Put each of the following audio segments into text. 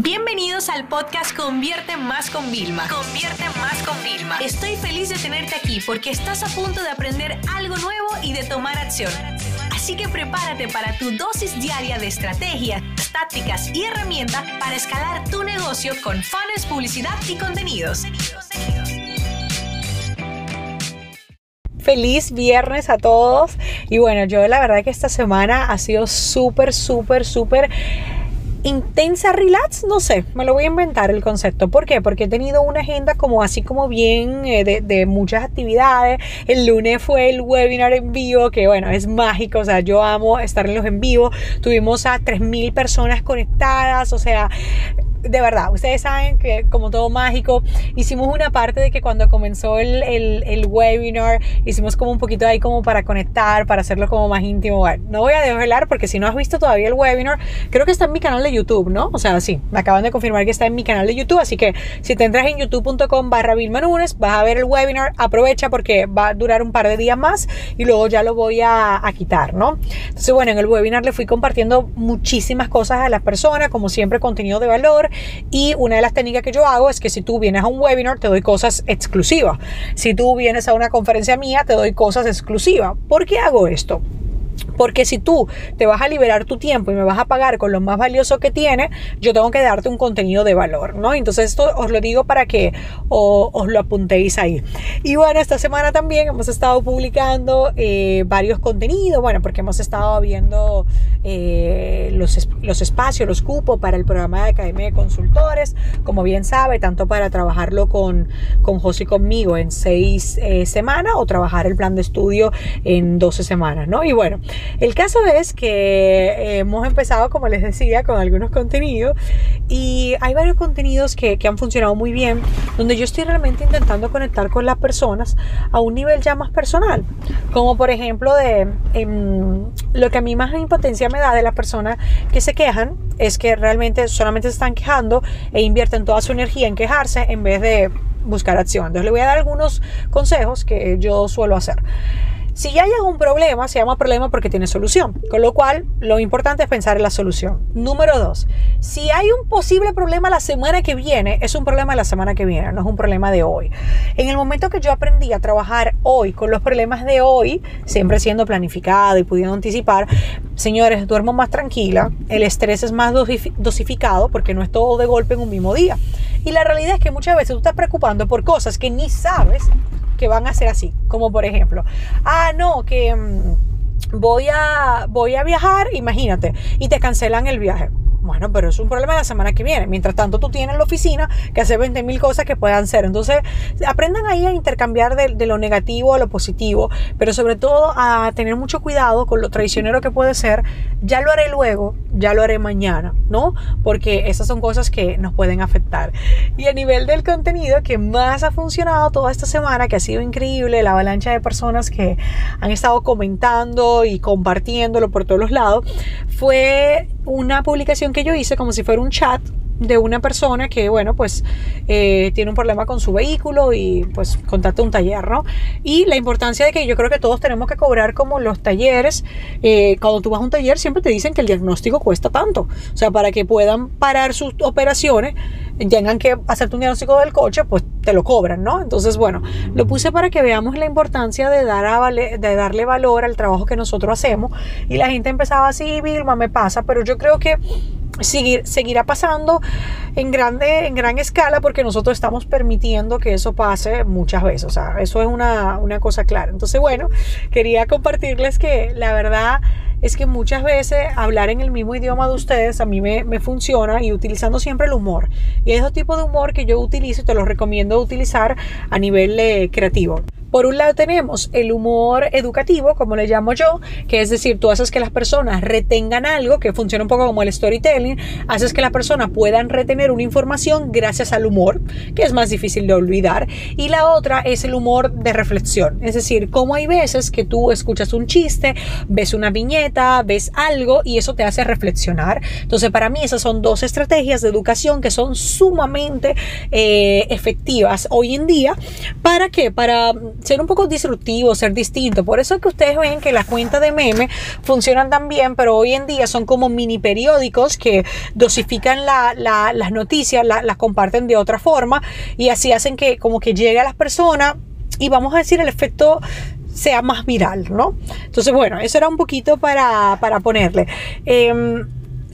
Bienvenidos al podcast Convierte Más con Vilma. Convierte Más con Vilma. Estoy feliz de tenerte aquí porque estás a punto de aprender algo nuevo y de tomar acción. Así que prepárate para tu dosis diaria de estrategias, tácticas y herramientas para escalar tu negocio con fans, publicidad y contenidos. Feliz viernes a todos. Y bueno, yo la verdad que esta semana ha sido súper, súper, súper intensa relax, no sé, me lo voy a inventar el concepto. ¿Por qué? Porque he tenido una agenda como así como bien eh, de, de, muchas actividades. El lunes fue el webinar en vivo, que bueno, es mágico, o sea, yo amo estar en los en vivo. Tuvimos a 3.000 personas conectadas, o sea, de verdad, ustedes saben que como todo mágico, hicimos una parte de que cuando comenzó el, el, el, webinar, hicimos como un poquito ahí como para conectar, para hacerlo como más íntimo. Bueno, no voy a desvelar porque si no has visto todavía el webinar, creo que está en mi canal de YouTube, ¿no? O sea, sí, me acaban de confirmar que está en mi canal de YouTube, así que si te entras en youtube.com barra Nunes, vas a ver el webinar, aprovecha porque va a durar un par de días más y luego ya lo voy a, a quitar, ¿no? Entonces, bueno, en el webinar le fui compartiendo muchísimas cosas a las personas, como siempre, contenido de valor y una de las técnicas que yo hago es que si tú vienes a un webinar, te doy cosas exclusivas. Si tú vienes a una conferencia mía, te doy cosas exclusivas. ¿Por qué hago esto? Porque si tú te vas a liberar tu tiempo y me vas a pagar con lo más valioso que tiene, yo tengo que darte un contenido de valor, ¿no? Entonces esto os lo digo para que os, lo apuntéis ahí. Y bueno, esta semana también hemos estado publicando eh, varios contenidos, bueno, porque hemos estado viendo eh, los, los espacios, los cupos para el programa de Academia de Consultores, como bien sabe, tanto para trabajarlo con, con José y conmigo en seis eh, semanas o trabajar el plan de estudio en 12 semanas, ¿no? Y bueno, el caso es que eh, hemos empezado, como les decía, con algunos contenidos y hay varios contenidos que, han funcionado muy bien, donde yo estoy realmente intentando conectar con las personas a un nivel ya más personal, como por ejemplo de em, lo que a mí más impotencia me da de las personas que se quejan es que realmente solamente se están quejando e invierten toda su energía en quejarse en vez de buscar acción. Entonces le voy a dar algunos consejos que yo suelo hacer. Si ya hay algún problema, se llama problema porque tiene solución. Con lo cual, lo importante es pensar en la solución. Número dos, si hay un posible problema la semana que viene, es un problema la semana que viene, no es un problema de hoy. En el momento que yo aprendí a trabajar hoy con los problemas de hoy, siempre siendo planificado y pudiendo anticipar, señores, duermo más tranquila, el estrés es más dosificado porque no es todo de golpe en un mismo día. Y la realidad es que muchas veces tú estás preocupando por cosas que ni sabes que van a ser así. Como por ejemplo, ah, no, que mm, voy, a, voy a viajar, imagínate, y te cancelan el viaje. Bueno, pero es un problema de la semana que viene. Mientras tanto, tú tienes la oficina que hace 20 mil cosas que puedan ser. Entonces, aprendan ahí a intercambiar de, de, lo negativo a lo positivo, pero sobre todo a tener mucho cuidado con lo traicionero que puede ser. Ya lo haré luego, ya lo haré mañana, ¿no? Porque esas son cosas que nos pueden afectar. Y a nivel del contenido que más ha funcionado toda esta semana, que ha sido increíble, la avalancha de personas que han estado comentando y compartiéndolo por todos los lados, fue una publicación que yo hice como si fuera un chat de una persona que, bueno, pues eh, tiene un problema con su vehículo y pues contacta un taller, ¿no? Y la importancia de que yo creo que todos tenemos que cobrar como los talleres. Eh, cuando tú vas a un taller siempre te dicen que el diagnóstico cuesta tanto. O sea, para que puedan parar sus operaciones, tengan que hacerte un diagnóstico del coche, pues te lo cobran, ¿no? Entonces, bueno, lo puse para que veamos la importancia de, de darle valor al trabajo que nosotros hacemos. Y la gente empezaba así, Vilma, me pasa, pero yo creo que seguir, seguirá pasando en, grande, en gran escala porque nosotros estamos permitiendo que eso pase muchas veces. O sea, eso es una, una cosa clara. Entonces, bueno, quería compartirles que la verdad es que muchas veces hablar en el mismo idioma de ustedes a mí me, me funciona y utilizando siempre el humor. Y es ese tipo de humor que yo utilizo y te lo recomiendo utilizar a nivel eh, creativo. Por un lado tenemos el humor educativo, como le llamo yo, que es decir, tú haces que las personas retengan algo, que funciona un poco como el storytelling, haces que las personas puedan retener una información gracias al humor, que es más difícil de olvidar. Y la otra es el humor de reflexión, es decir, como hay veces que tú escuchas un chiste, ves una viñeta, ves algo y eso te hace reflexionar. Entonces, para mí esas son dos estrategias de educación que son sumamente eh, efectivas hoy en día. ¿Para qué? Para ser un poco disruptivo, ser distinto. Por eso es que ustedes ven que las cuentas de meme funcionan tan bien, pero hoy en día son como mini periódicos que dosifican las noticias, las comparten de otra forma y así hacen que como que llegue a las personas y vamos a decir el efecto sea más viral, ¿no? Entonces, bueno, eso era un poquito para, para ponerle. Eh,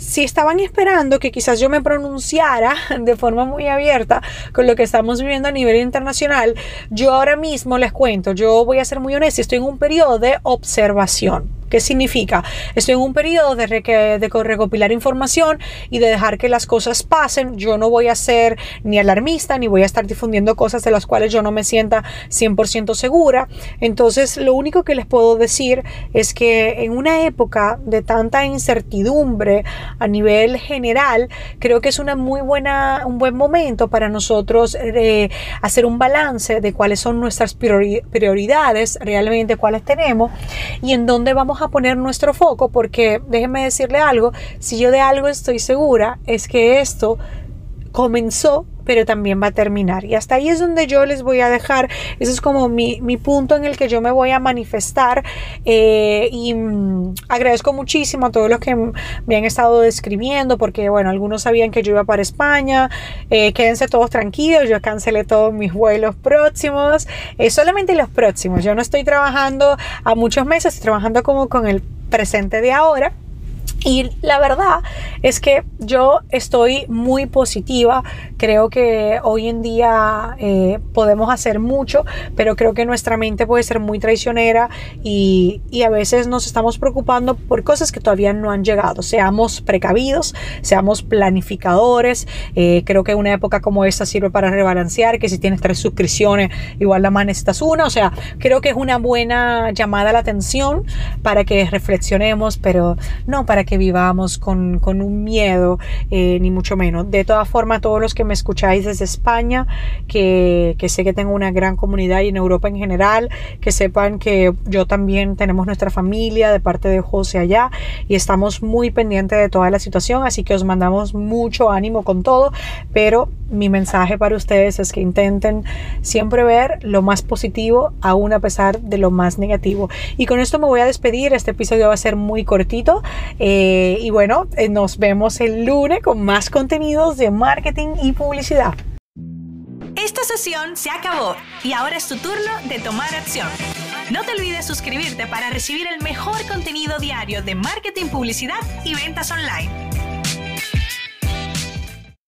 si estaban esperando que quizás yo me pronunciara de forma muy abierta con lo que estamos viviendo a nivel internacional, yo ahora mismo les cuento, yo voy a ser muy honesta, estoy en un periodo de observación. ¿Qué significa? Estoy en un periodo de, de, recopilar información y de dejar que las cosas pasen. Yo no voy a ser ni alarmista ni voy a estar difundiendo cosas de las cuales yo no me sienta 100% segura. Entonces, lo único que les puedo decir es que en una época de tanta incertidumbre a nivel general, creo que es una muy buena, un buen momento para nosotros eh, hacer un balance de cuáles son nuestras prioridades, realmente cuáles tenemos y en dónde vamos a poner nuestro foco porque déjenme decirle algo, si yo de algo estoy segura es que esto comenzó pero también va a terminar. Y hasta ahí es donde yo les voy a dejar, ese es como mi, punto en el que yo me voy a manifestar eh, y mm, agradezco muchísimo a todos los que me han estado describiendo, porque bueno, algunos sabían que yo iba para España, eh, quédense todos tranquilos, yo cancelé todos mis vuelos próximos, eh, solamente los próximos, yo no estoy trabajando a muchos meses, estoy trabajando como con el presente de ahora y la verdad es que yo estoy muy positiva. Creo que hoy en día eh, podemos hacer mucho, pero creo que nuestra mente puede ser muy traicionera y, a veces nos estamos preocupando por cosas que todavía no han llegado. Seamos precavidos, seamos planificadores. Eh, creo que una época como esta sirve para rebalancear, que si tienes tres suscripciones, igual la más necesitas una. O sea, creo que es una buena llamada a la atención para que reflexionemos, pero no para que vivamos con, un miedo, eh, ni mucho menos. De todas formas, todos los que me escucháis desde España, que, que, sé que tengo una gran comunidad y en Europa en general, que sepan que yo también tenemos nuestra familia de parte de José allá y estamos muy pendientes de toda la situación, así que os mandamos mucho ánimo con todo, pero mi mensaje para ustedes es que intenten siempre ver lo más positivo, aún a pesar de lo más negativo. Y con esto me voy a despedir, este episodio va a ser muy cortito. Eh, y bueno, eh, nos vemos el lunes con más contenidos de marketing y publicidad. Esta sesión se acabó y ahora es tu turno de tomar acción. No te olvides suscribirte para recibir el mejor contenido diario de marketing, publicidad y ventas online.